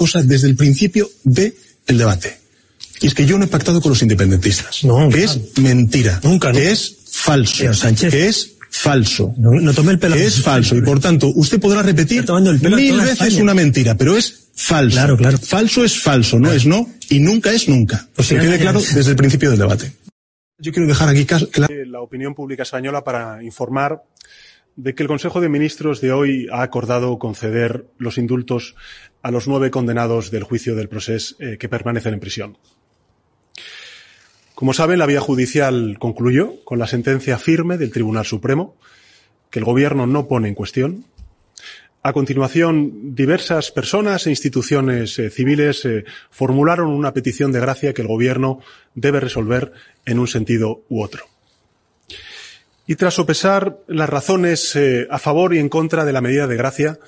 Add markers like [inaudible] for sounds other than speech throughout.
cosa desde el principio del debate. Y es que yo no he pactado con los independentistas. No, que claro. es mentira. Nunca, Que no. es falso. Señor Sánchez. Que es falso. No, no tome el pelo. Que es falso. Y por tanto, usted podrá repetir el mil veces España. una mentira, pero es falso. Claro, claro. Falso es falso, no es no, y nunca es nunca. Pues que quede claro desde el principio del debate. Yo quiero dejar aquí claro. La opinión pública española para informar de que el Consejo de Ministros de hoy ha acordado conceder los indultos a los nueve condenados del juicio del proceso eh, que permanecen en prisión. Como saben, la vía judicial concluyó con la sentencia firme del Tribunal Supremo, que el Gobierno no pone en cuestión. A continuación, diversas personas e instituciones eh, civiles eh, formularon una petición de gracia que el Gobierno debe resolver en un sentido u otro. Y tras sopesar las razones a favor y en contra de la medida de gracia,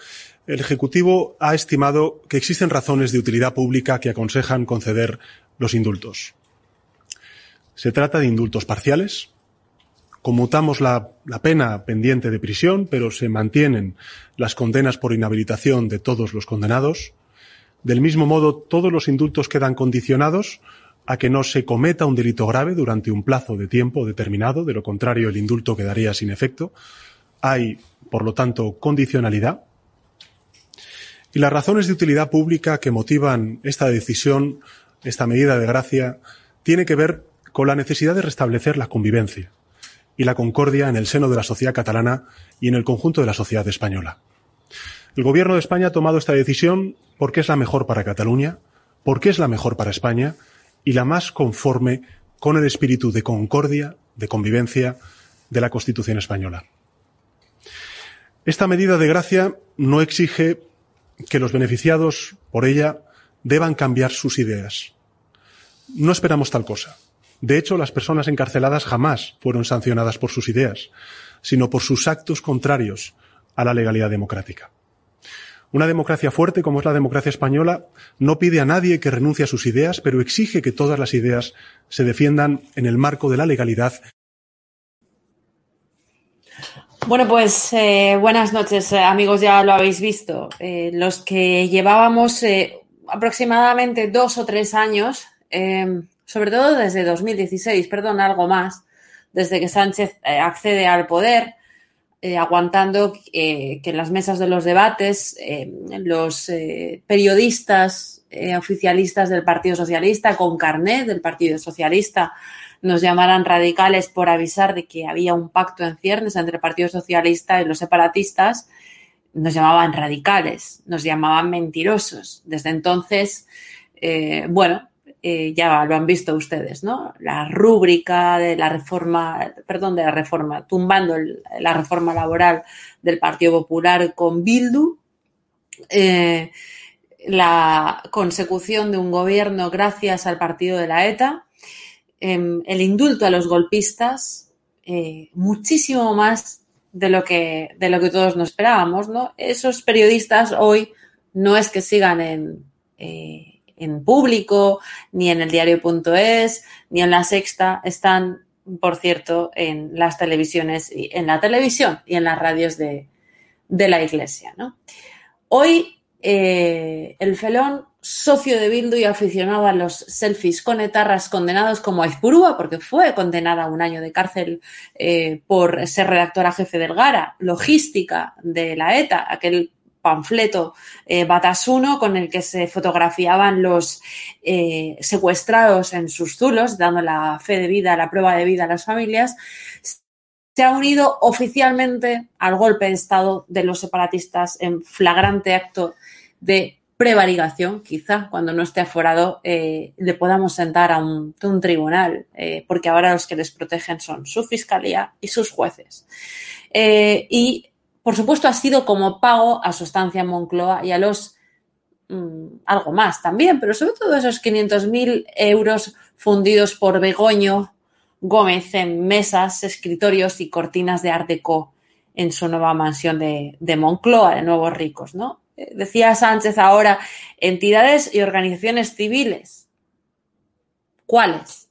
el Ejecutivo ha estimado que existen razones de utilidad pública que aconsejan conceder los indultos. Se trata de indultos parciales. Conmutamos la, la pena pendiente de prisión, pero se mantienen las condenas por inhabilitación de todos los condenados. Del mismo modo, todos los indultos quedan condicionados a que no se cometa un delito grave durante un plazo de tiempo determinado, de lo contrario el indulto quedaría sin efecto. Hay, por lo tanto, condicionalidad. Y las razones de utilidad pública que motivan esta decisión, esta medida de gracia, tiene que ver con la necesidad de restablecer la convivencia y la concordia en el seno de la sociedad catalana y en el conjunto de la sociedad española. El Gobierno de España ha tomado esta decisión porque es la mejor para Cataluña, porque es la mejor para España y la más conforme con el espíritu de concordia, de convivencia de la Constitución española. Esta medida de gracia no exige que los beneficiados por ella deban cambiar sus ideas. No esperamos tal cosa. De hecho, las personas encarceladas jamás fueron sancionadas por sus ideas, sino por sus actos contrarios a la legalidad democrática. Una democracia fuerte como es la democracia española no pide a nadie que renuncie a sus ideas, pero exige que todas las ideas se defiendan en el marco de la legalidad Bueno, pues eh, buenas noches, eh, amigos. Ya lo habéis visto. Eh, los que llevábamos aproximadamente dos o tres años, eh, sobre todo desde 2016, perdón, algo más, desde que Sánchez accede al poder, aguantando que en las mesas de los debates eh, los periodistas oficialistas del Partido Socialista con carnet del Partido Socialista nos llamaran radicales por avisar de que había un pacto en ciernes entre el Partido Socialista y los separatistas, nos llamaban radicales, nos llamaban mentirosos. Desde entonces, bueno, eh, ya lo han visto ustedes, ¿no? La rúbrica de la reforma, perdón, de la reforma, tumbando la reforma laboral del Partido Popular con Bildu, eh, la consecución de un gobierno gracias al partido de la ETA, em, el indulto a los golpistas, eh, muchísimo más de lo que de lo que todos nos esperábamos, ¿no? Esos periodistas hoy no es que sigan en en público, ni en el diario.es, ni en la sexta, están, por cierto, en las televisiones, en la televisión y en las radios de, la iglesia. Hoy eh, el felón socio de Bildu y aficionado a los selfies con etarras condenados como Aizpurúa, porque fue condenada a un año de cárcel eh, por ser redactora jefe del Gara, logística de la ETA, aquel panfleto eh, Batasuno con el que se fotografiaban los secuestrados en sus zulos, dando la fe de vida, la prueba de vida a las familias, se ha unido oficialmente al golpe de Estado de los separatistas en flagrante acto de prevaricación, quizá cuando no esté aforado eh, le podamos sentar a un, tribunal, porque ahora los que les protegen son su fiscalía y sus jueces. y por supuesto, ha sido como pago a su estancia en Moncloa y a los mm, algo más también, pero sobre todo esos 500.000 euros fundidos por Begoño Gómez en mesas, escritorios y cortinas de Art Deco en su nueva mansión de, Moncloa, de Nuevos Ricos, ¿no? Decía Sánchez ahora, entidades y organizaciones civiles. ¿Cuáles?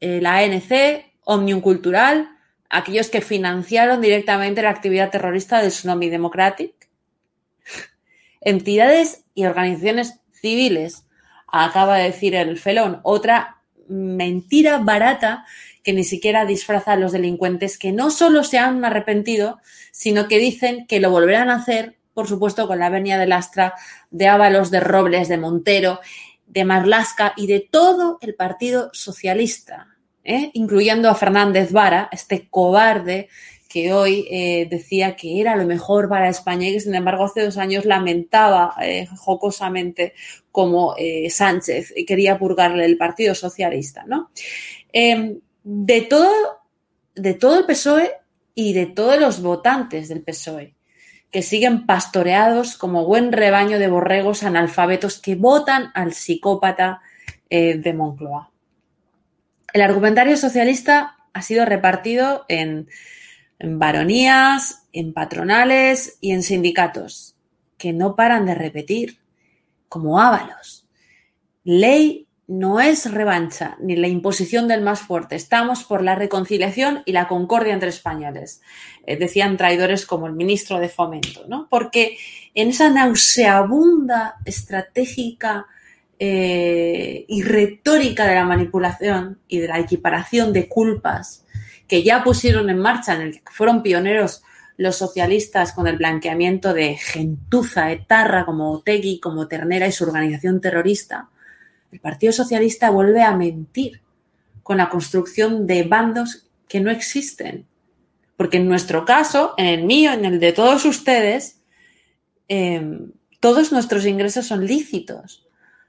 Eh, la ANC, Omnium Cultural, aquellos que financiaron directamente la actividad terrorista del Tsunami Democratic, entidades y organizaciones civiles, acaba de decir el felón, otra mentira barata que ni siquiera disfraza a los delincuentes que no solo se han arrepentido, sino que dicen que lo volverán a hacer, por supuesto, con la venia de Lastra, de Ábalos, de Robles, de Montero, de Marlasca y de todo el Partido Socialista. ¿eh? incluyendo a Fernández Vara, este cobarde que hoy eh, decía que era lo mejor para España y que sin embargo hace dos años lamentaba eh, jocosamente como Sánchez quería purgarle el Partido Socialista. ¿no? Em, de, todo, de todo el PSOE y de todos los votantes del PSOE que siguen pastoreados como buen rebaño de borregos analfabetos que votan al psicópata de Moncloa. El argumentario socialista ha sido repartido en, varonías, en patronales y en sindicatos, que no paran de repetir, como ábalos. Ley no es revancha ni la imposición del más fuerte. Estamos por la reconciliación y la concordia entre españoles, eh, decían traidores como el ministro de Fomento, ¿no? Porque en esa nauseabunda estratégica eh, y retórica de la manipulación y de la equiparación de culpas que ya pusieron en marcha, en el que fueron pioneros los socialistas con el blanqueamiento de gentuza, etarra, como Otegui, como Ternera y su organización terrorista, el Partido Socialista vuelve a mentir con la construcción de bandos que no existen. Porque en nuestro caso, en el mío, en el de todos ustedes, eh, todos nuestros ingresos son lícitos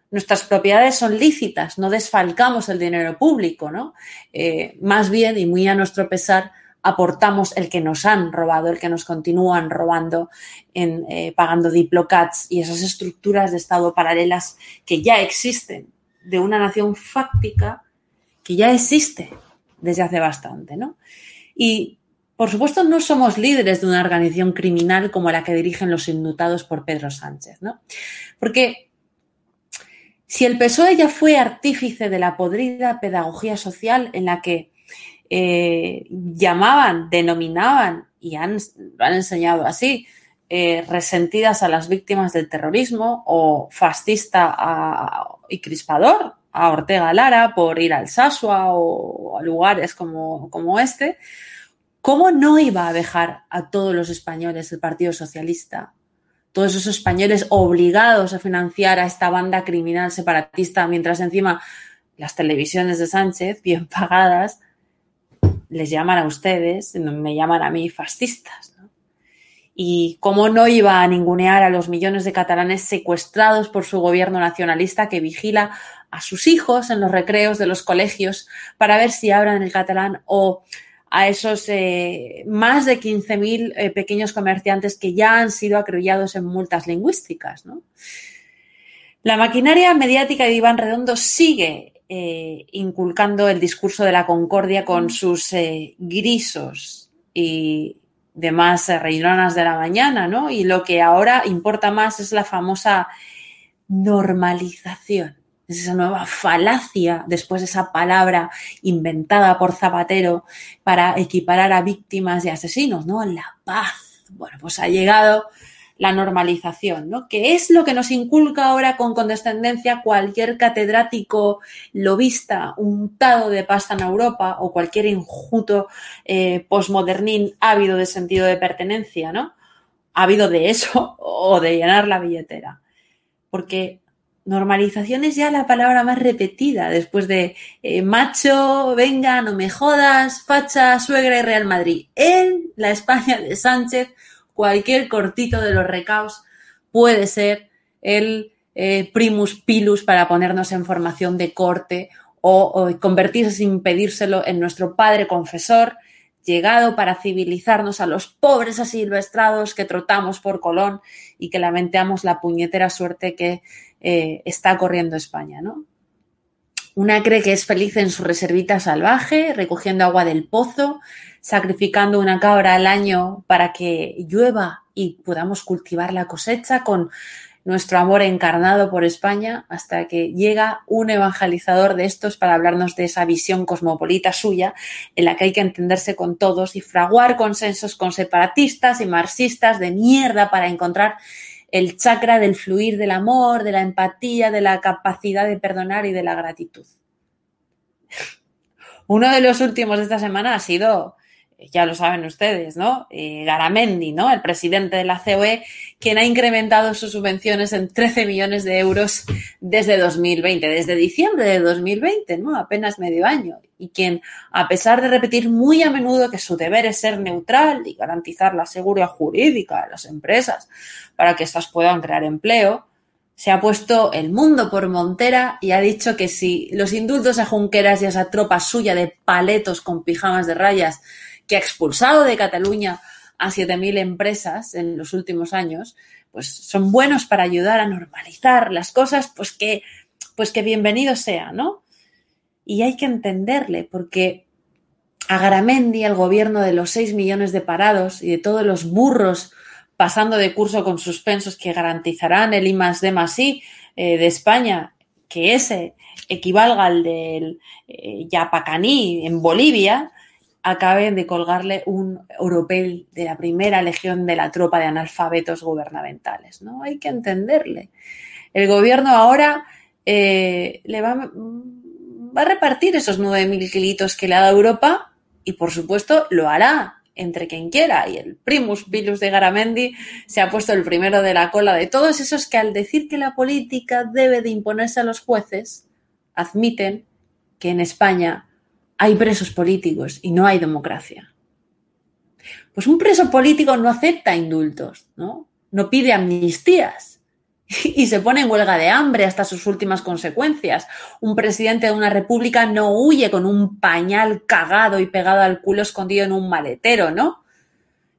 nuestras propiedades son lícitas, no desfalcamos el dinero público, ¿no? Eh, más bien, y muy a nuestro pesar, aportamos el que nos han robado, el que nos continúan robando, en, eh, pagando diplocats y esas estructuras de Estado paralelas que ya existen, de una nación fáctica que ya existe desde hace bastante, ¿no? Y, por supuesto, no somos líderes de una organización criminal como la que dirigen los indultados por Pedro Sánchez, ¿no? Porque si el PSOE ya fue artífice de la podrida pedagogía social en la que eh, llamaban, denominaban y han, lo han enseñado así, eh, resentidas a las víctimas del terrorismo o fascista y crispador a Ortega Lara por ir al Sasua o a lugares como, como este, ¿cómo no iba a dejar a todos los españoles el Partido Socialista? Todos esos españoles obligados a financiar a esta banda criminal separatista, mientras encima las televisiones de Sánchez, bien [laughs] pagadas, les llaman a ustedes, me llaman a mí fascistas. Y cómo no iba a ningunear a los millones de catalanes secuestrados por su gobierno nacionalista que vigila a sus hijos en los recreos de los colegios para ver si hablan el catalán o a esos eh, más de 15.000 eh, pequeños comerciantes que ya han sido acrullados en multas lingüísticas. ¿no? La maquinaria mediática de Iván Redondo sigue eh, inculcando el discurso de la concordia con sus eh, grisos y demás eh, reironas de la mañana, ¿no? Y lo que ahora importa más es la famosa normalización. Es esa nueva falacia después de esa palabra inventada por Zapatero para equiparar a víctimas y asesinos, ¿no? La paz. Bueno, pues ha llegado la normalización, ¿no? Que es lo que nos inculca ahora con condescendencia cualquier catedrático lobista untado de pasta en Europa o cualquier injuto eh, postmodernín ávido de sentido de pertenencia, ¿no? Ávido de eso [laughs] o de llenar la billetera. Porque normalización es ya la palabra más repetida después de eh, macho, venga, no me jodas, facha, suegra y Real Madrid. En la España de Sánchez cualquier cortito de los recaos puede ser el eh, primus pilus para ponernos en formación de corte o, convertirse sin pedírselo en nuestro padre confesor, llegado para civilizarnos a los pobres asilvestrados que trotamos por Colón y que lamentamos la puñetera suerte que eh, está corriendo España, ¿no? Una cree que es feliz en su reservita salvaje, recogiendo agua del pozo, sacrificando una cabra al año para que llueva y podamos cultivar la cosecha con nuestro amor encarnado por España, hasta que llega un evangelizador de estos para hablarnos de esa visión cosmopolita suya, en la que hay que entenderse con todos y fraguar consensos con separatistas y marxistas de mierda para encontrar el chakra del fluir del amor, de la empatía, de la capacidad de perdonar y de la gratitud. [laughs] Uno de los últimos de esta semana ha sido, ya lo saben ustedes, ¿no? Eh, Garamendi, ¿no? El presidente de la COE, quien ha incrementado sus subvenciones en 13 millones de euros desde 2020, desde diciembre de 2020, ¿no? Apenas medio año. Y quien, a pesar de repetir muy a menudo que su deber es ser neutral y garantizar la seguridad jurídica de las empresas para que éstas puedan crear empleo, se ha puesto el mundo por montera y ha dicho que si los indultos a Junqueras y a esa tropa suya de paletos con pijamas de rayas que ha expulsado de Cataluña a 7.000 empresas en los últimos años, pues son buenos para ayudar a normalizar las cosas, pues que, pues que bienvenido sea, ¿no? Y hay que entenderle, porque a Garamendi, al gobierno de los 6 millones de parados y de todos los burros pasando de curso con suspensos que garantizarán el I más D I eh, de España, que ese equivalga al del eh, Yapacaní en Bolivia, acaben de colgarle un oropel de la primera legión de la tropa de analfabetos gubernamentales. ¿no? Hay que entenderle. El gobierno ahora eh, le va, va, a repartir esos 9.000 kilitos que le ha dado Europa y, por supuesto, lo hará entre quien quiera. Y el primus pilus de Garamendi se ha puesto el primero de la cola de todos esos que al decir que la política debe de imponerse a los jueces, admiten que en España hay presos políticos y no hay democracia. Pues un preso político no acepta indultos, ¿no? No pide amnistías y se pone en huelga de hambre hasta sus últimas consecuencias. Un presidente de una república no huye con un pañal cagado y pegado al culo escondido en un maletero, ¿no?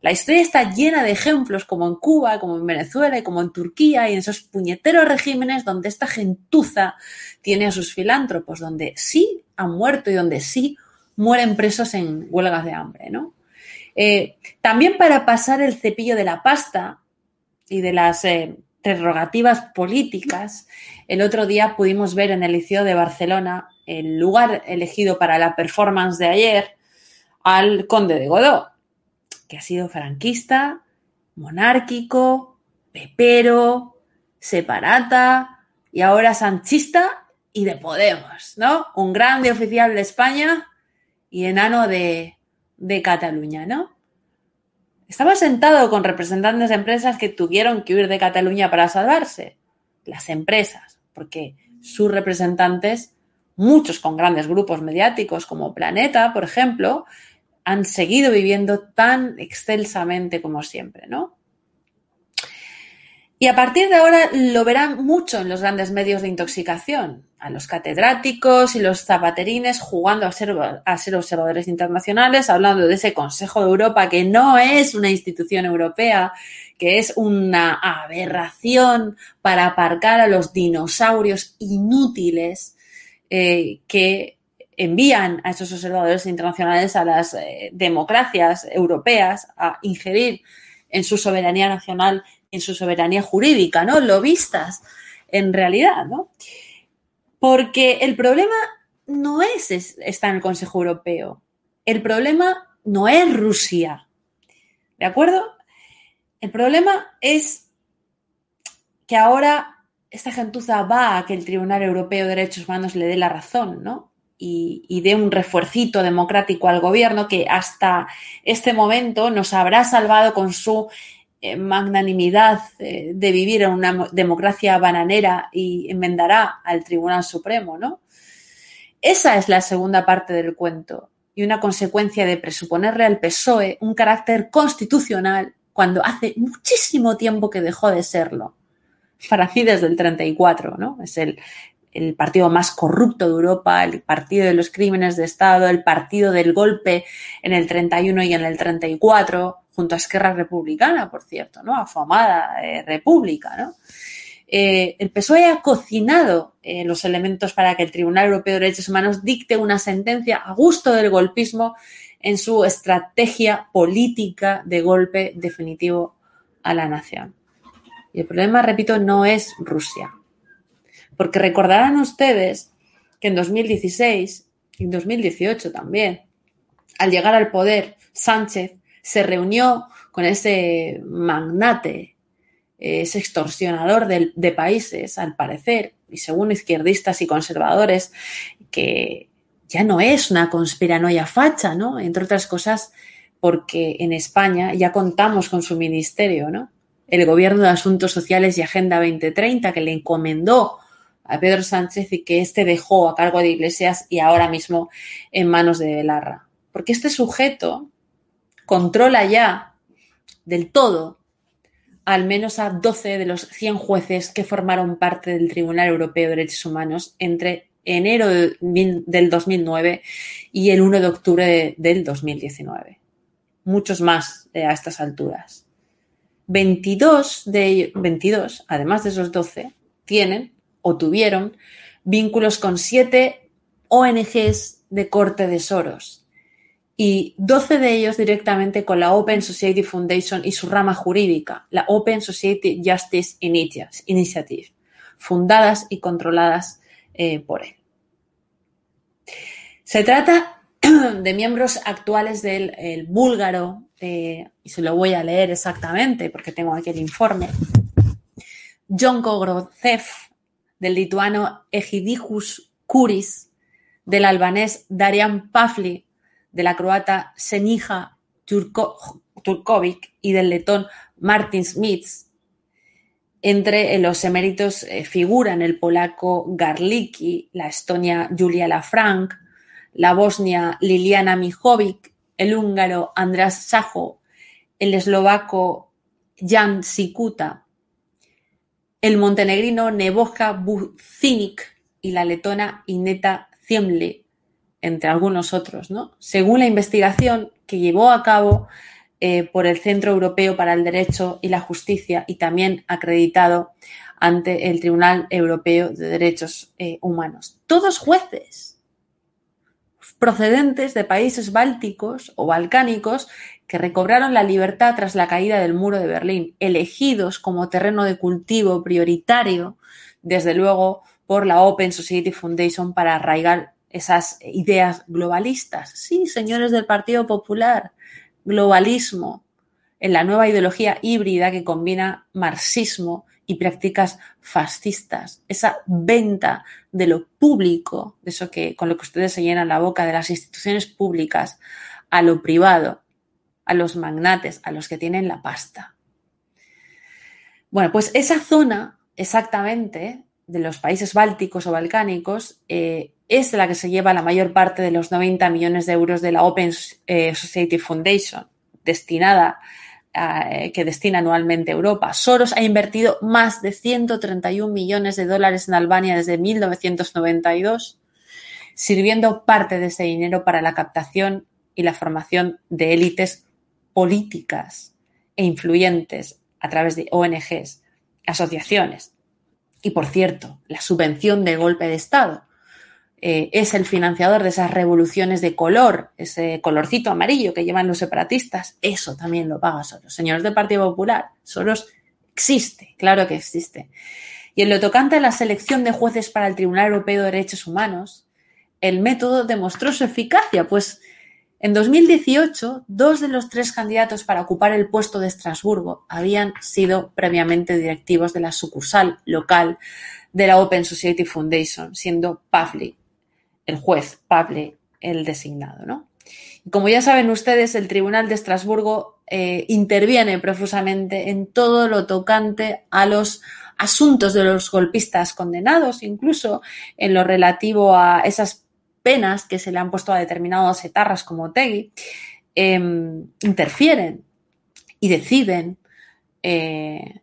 La historia está llena de ejemplos como en Cuba, como en Venezuela y como en Turquía y en esos puñeteros regímenes donde esta gentuza tiene a sus filántropos, donde sí han muerto y donde sí mueren presos en huelgas de hambre, ¿no? Eh, también para pasar el cepillo de la pasta y de las eh, prerrogativas políticas, el otro día pudimos ver en el Liceo de Barcelona, el lugar elegido para la performance de ayer, al conde de Godó, que ha sido franquista, monárquico, pepero, separata y ahora sanchista y de Podemos, ¿no? Un grande oficial de España y enano de de Cataluña, ¿no? Estaba sentado con representantes de empresas que tuvieron que huir de Cataluña para salvarse. Las empresas, porque sus representantes, muchos con grandes grupos mediáticos como Planeta, por ejemplo, han seguido viviendo tan excelsamente como siempre, ¿no? Y a partir de ahora lo verán mucho en los grandes medios de intoxicación, a los catedráticos y los zapaterines jugando a ser, observadores internacionales, hablando de ese Consejo de Europa que no es una institución europea, que es una aberración para aparcar a los dinosaurios inútiles eh, que envían a esos observadores internacionales a las eh, democracias europeas a ingerir en su soberanía nacional en su soberanía jurídica, ¿no? Lo vistas en realidad, ¿no? Porque el problema no es, está en el Consejo Europeo. El problema no es Rusia. ¿De acuerdo? El problema es que ahora esta gentuza va a que el Tribunal Europeo de Derechos Humanos le dé la razón, ¿no? Y, y dé un refuercito democrático al gobierno que hasta este momento nos habrá salvado con su eh, magnanimidad eh, de vivir en una democracia bananera y enmendará al Tribunal Supremo, ¿no? Esa es la segunda parte del cuento y una consecuencia de presuponerle al PSOE un carácter constitucional cuando hace muchísimo tiempo que dejó de serlo. Para mí desde el 34, ¿no? Es el, el partido más corrupto de Europa, el partido de los crímenes de Estado, el partido del golpe en el 31 y en el 34, junto a Esquerra Republicana, por cierto, ¿no? Afamada eh, República, ¿no? Eh, el PSOE ha cocinado eh, los elementos para que el Tribunal Europeo de Derechos Humanos dicte una sentencia a gusto del golpismo en su estrategia política de golpe definitivo a la nación. Y el problema, repito, no es Rusia. Porque recordarán ustedes que en 2016 y en 2018 también, al llegar al poder, Sánchez se reunió con ese magnate, ese extorsionador de, países, al parecer, y según izquierdistas y conservadores, que ya no es una conspiranoia facha, ¿no? Entre otras cosas, porque en España ya contamos con su ministerio, ¿no? El Gobierno de Asuntos Sociales y Agenda 2030, que le encomendó a Pedro Sánchez y que éste dejó a cargo de Iglesias y ahora mismo en manos de Belarra. Porque este sujeto controla ya del todo al menos a 12 de los 100 jueces que formaron parte del Tribunal Europeo de Derechos Humanos entre enero del 2009 y el 1 de octubre del 2019. Muchos más a estas alturas. 22 de ellos, 22, además de esos 12, tienen o tuvieron vínculos con siete ONGs de corte de Soros, y 12 de ellos directamente con la Open Society Foundation y su rama jurídica, la Open Society Justice Initiative, fundadas y controladas eh, por él. Se trata [clears throat] de miembros actuales del el búlgaro, eh, y se lo voy a leer exactamente porque tengo aquí el informe, John Kogrodzev, del lituano Egidijus Kuris, del albanés Darian Pafli, de la croata Senija Turkovic y del letón Martin Smits. Entre los eméritos eh, figuran el polaco Garlicki, la estonia Julia Lafranc, la bosnia Liliana Mijovic, el húngaro András Sajo, el eslovaco Jan Sikuta, el montenegrino Nebojka Bucinic y la letona Ineta Ziemle, entre algunos otros, ¿no? Según la investigación que llevó a cabo eh, por el Centro Europeo para el Derecho y la Justicia y también acreditado ante el Tribunal Europeo de Derechos eh, Humanos. Todos jueces procedentes de países bálticos o balcánicos que recobraron la libertad tras la caída del muro de Berlín, elegidos como terreno de cultivo prioritario, desde luego, por la Open Society Foundation para arraigar esas ideas globalistas. Sí, señores del Partido Popular, globalismo en la nueva ideología híbrida que combina marxismo y prácticas fascistas. Esa venta de lo público, de eso que con lo que ustedes se llenan la boca de las instituciones públicas a lo privado, a los magnates, a los que tienen la pasta. Bueno, pues esa zona exactamente de los países bálticos o balcánicos eh, es la que se lleva la mayor parte de los 90 millones de euros de la Open eh, Society Foundation, destinada eh, que destina anualmente Europa. Soros ha invertido más de 131 millones de dólares en Albania desde 1992, sirviendo parte de ese dinero para la captación y la formación de élites políticas e influyentes a través de ONGs, asociaciones. Y por cierto, la subvención del golpe de Estado eh, es el financiador de esas revoluciones de color, ese colorcito amarillo que llevan los separatistas, eso también lo paga Soros. Señores del Partido Popular, Soros existe, claro que existe. Y en lo tocante a la selección de jueces para el Tribunal Europeo de Derechos Humanos, el método demostró su eficacia, pues en 2018, dos de los tres candidatos para ocupar el puesto de Estrasburgo habían sido previamente directivos de la sucursal local de la Open Society Foundation, siendo Pavlik el juez Pable el designado. ¿no? como ya saben ustedes, el Tribunal de Estrasburgo eh, interviene profusamente en todo lo tocante a los asuntos de los golpistas condenados, incluso en lo relativo a esas penas que se le han puesto a determinados etarras como Tegui, em, interfieren y deciden eh,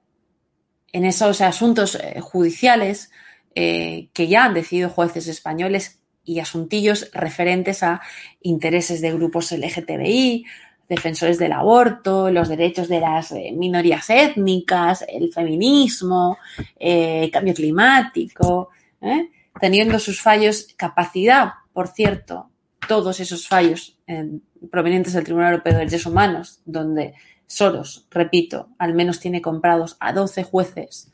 en esos asuntos eh, judiciales que ya han decidido jueces españoles y asuntillos referentes a intereses de grupos LGTBI, defensores del aborto, los derechos de las eh, minorías étnicas, el feminismo, el eh, cambio climático, ¿eh? teniendo sus fallos, capacidad, por cierto, todos esos fallos provenientes del Tribunal Europeo de Derechos Humanos, donde Soros, repito, al menos tiene comprados a 12 jueces,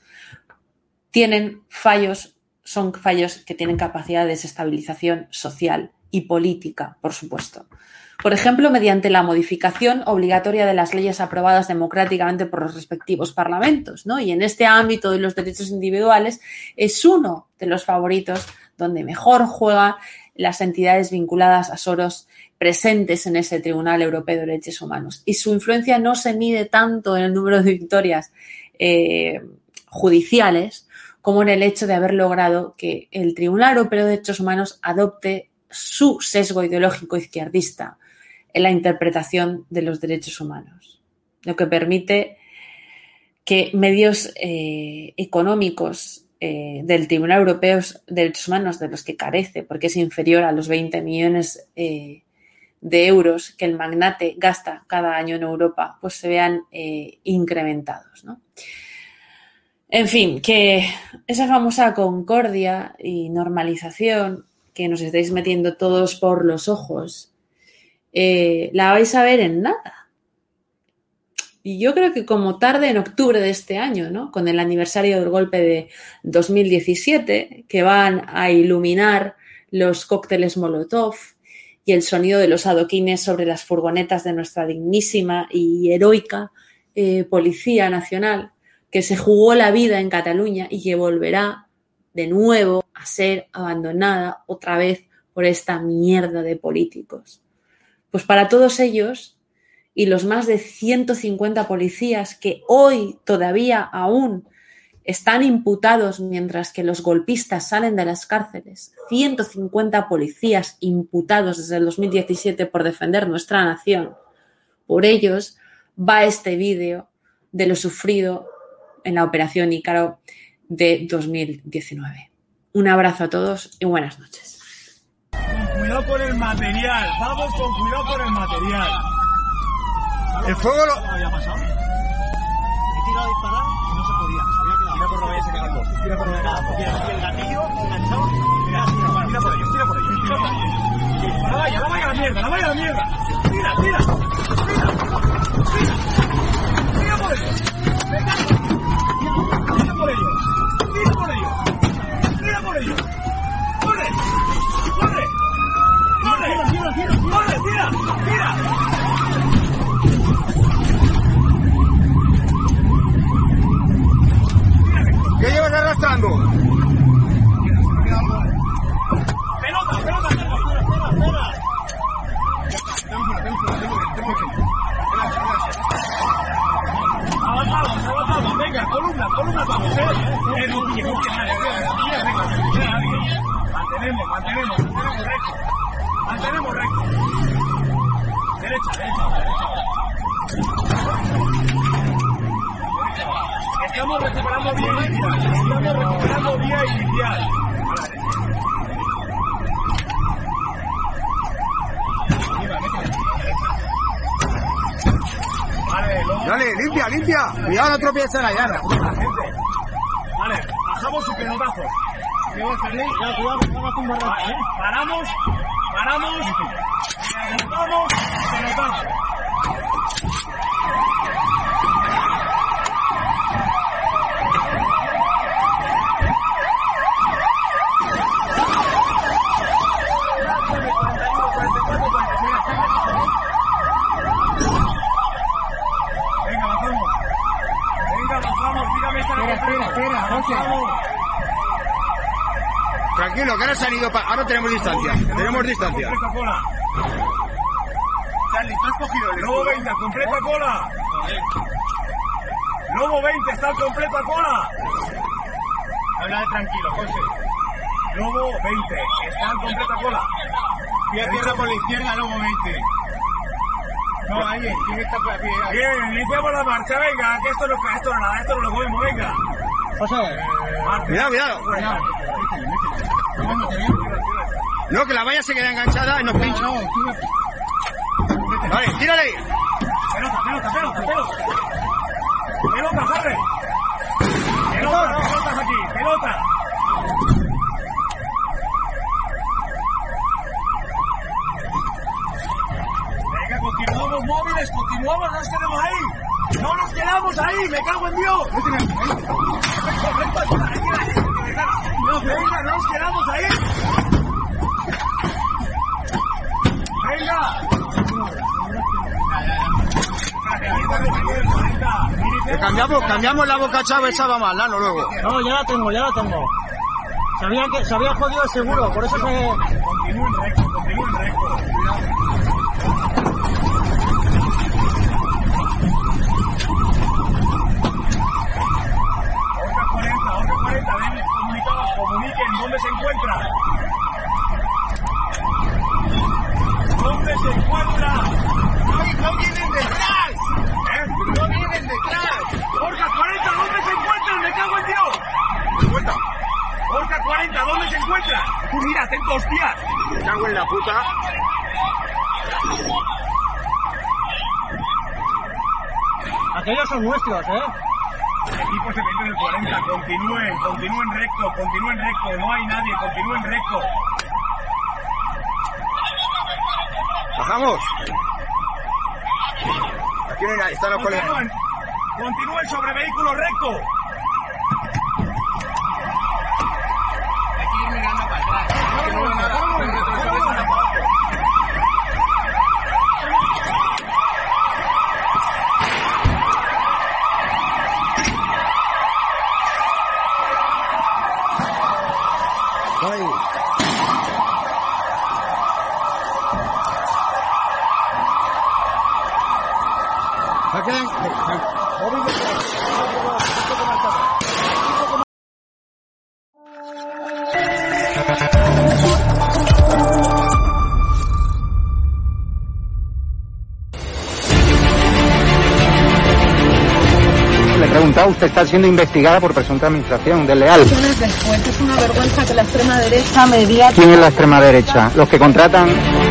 tienen fallos son fallos que tienen capacidad de desestabilización social y política, por supuesto. Por ejemplo, mediante la modificación obligatoria de las leyes aprobadas democráticamente por los respectivos parlamentos. ¿no? Y en este ámbito de los derechos individuales es uno de los favoritos donde mejor juegan las entidades vinculadas a Soros presentes en ese Tribunal Europeo de Derechos Humanos. Y su influencia no se mide tanto en el número de victorias eh, judiciales como en el hecho de haber logrado que el Tribunal Europeo de Derechos Humanos adopte su sesgo ideológico izquierdista en la interpretación de los derechos humanos, lo que permite que medios eh, económicos eh, del Tribunal Europeo de Derechos Humanos, de los que carece, porque es inferior a los 20 millones eh, de euros que el magnate gasta cada año en Europa, pues se vean incrementados. ¿no? En fin, que esa famosa concordia y normalización que nos estáis metiendo todos por los ojos, eh, la vais a ver en nada. Y yo creo que como tarde en octubre de este año, ¿no? Con el aniversario del golpe de 2017, que van a iluminar los cócteles Molotov y el sonido de los adoquines sobre las furgonetas de nuestra dignísima y heroica eh, Policía Nacional, que se jugó la vida en Cataluña y que volverá de nuevo a ser abandonada otra vez por esta mierda de políticos. Pues para todos ellos y los más de 150 policías que hoy todavía aún están imputados mientras que los golpistas salen de las cárceles, 150 policías imputados desde el 2017 por defender nuestra nación, por ellos va este vídeo de lo sufrido en la operación Ícaro de 2019. Un abrazo a todos y buenas noches. Con cuidado con el material, vamos con cuidado con el material. El fuego lo... había pasado? He tirado a disparar y no se podía, había quedado. Tira por valla, se queda Tira por la valla. Y el gatillo enganchado. Mira, tira, por ellos, tira por ellos, tira por ellos. La valla, la valla a la mierda, la valla a la mierda. Tira, tira, tira, tira. Tira por ellos. Venga. ¡Tira por ellos! ¡Tira por ellos! ¡Tira por ellos! ¡Corre! ¡Corre! ¡Corre! ¡Corre! ¡Tira! ¡Tira! ¿Qué llevas arrastrando? Pelota, pelota, espera, espera, espera. una vamos, ¿eh? Eh, no pillemos que nadie, no pillemos recto, no pillemos nadie. Mantenemos, mantenemos, mantenemos recto. Mantenemos recto. Derecha, derecha, derecha. Estamos recuperando vía inicial. Estamos recuperando vía inicial. A la derecha. Vale, luego- Dale, limpia, limpia. Tropieces en la llana. Vale, bajamos su pelotazo. ¿Qué va a hacer? Ya, cuidado, un barraco, ¿eh? Paramos, paramos, aguantamos, pelotazo. Venga, bajamos. Venga, bajamos, tírame esta Espera, espera, espera, José. Bajamos. Tranquilo, que ahora se han ido. Ahora tenemos distancia. Tenemos distancia. Completa cola. Charlie, ¿tú has cogido el Lobo 20, completa cola. Lobo 20, está completa cola. Habla tranquilo, José. Lobo 20, está completa cola. Pie a tierra por la izquierda, luego 20. No, ahí, ¿quién está por aquí? Bien, iniciamos la marcha, venga, que esto no, esto no nada, esto no lo comemos, venga. José. Marcha. Cuidado, cuidado. No, que la valla se queda enganchada y nos pincha. Vale, tírale. Pelota, pelota, pelota, pelota. Pelota, corre. Pelota, pelotas aquí, pelota. Venga, continuamos móviles, continuamos, no nos quedemos ahí. No nos quedamos ahí, me cago en Dios. No, venga, no nos quedamos ahí. Venga. Cambiamos, cambiamos la boca chava esa va mal, Lano, luego. No, ya la tengo, ya la tengo. Sabía que se había jodido el seguro, por eso se... Continúen recto, continúen recto. Otra 40, otra 40, ven, comunicados, comuniquen dónde se encuentra. ¿Dónde se encuentra? ¡No vienen detrás! ¿Eh? ¡No vienen detrás! Orca 40, ¿dónde se encuentran? ¡Me cago en Dios! Vuelta. Orca 40, ¿dónde se encuentra? Tú mira, atento, hostia. Me cago en la puta. ¿Eh? Equipo se mete en el 40, continúen, continúen recto, continúen recto, no hay nadie, continúen recto. Bajamos. Aquí no hay nadie, están los colegas. Continúen, continúen sobre vehículo recto. Usted está siendo investigada por presunta administración desleal. Es una vergüenza que la extrema derecha mediática ¿Quién es la extrema derecha? Los que contratan...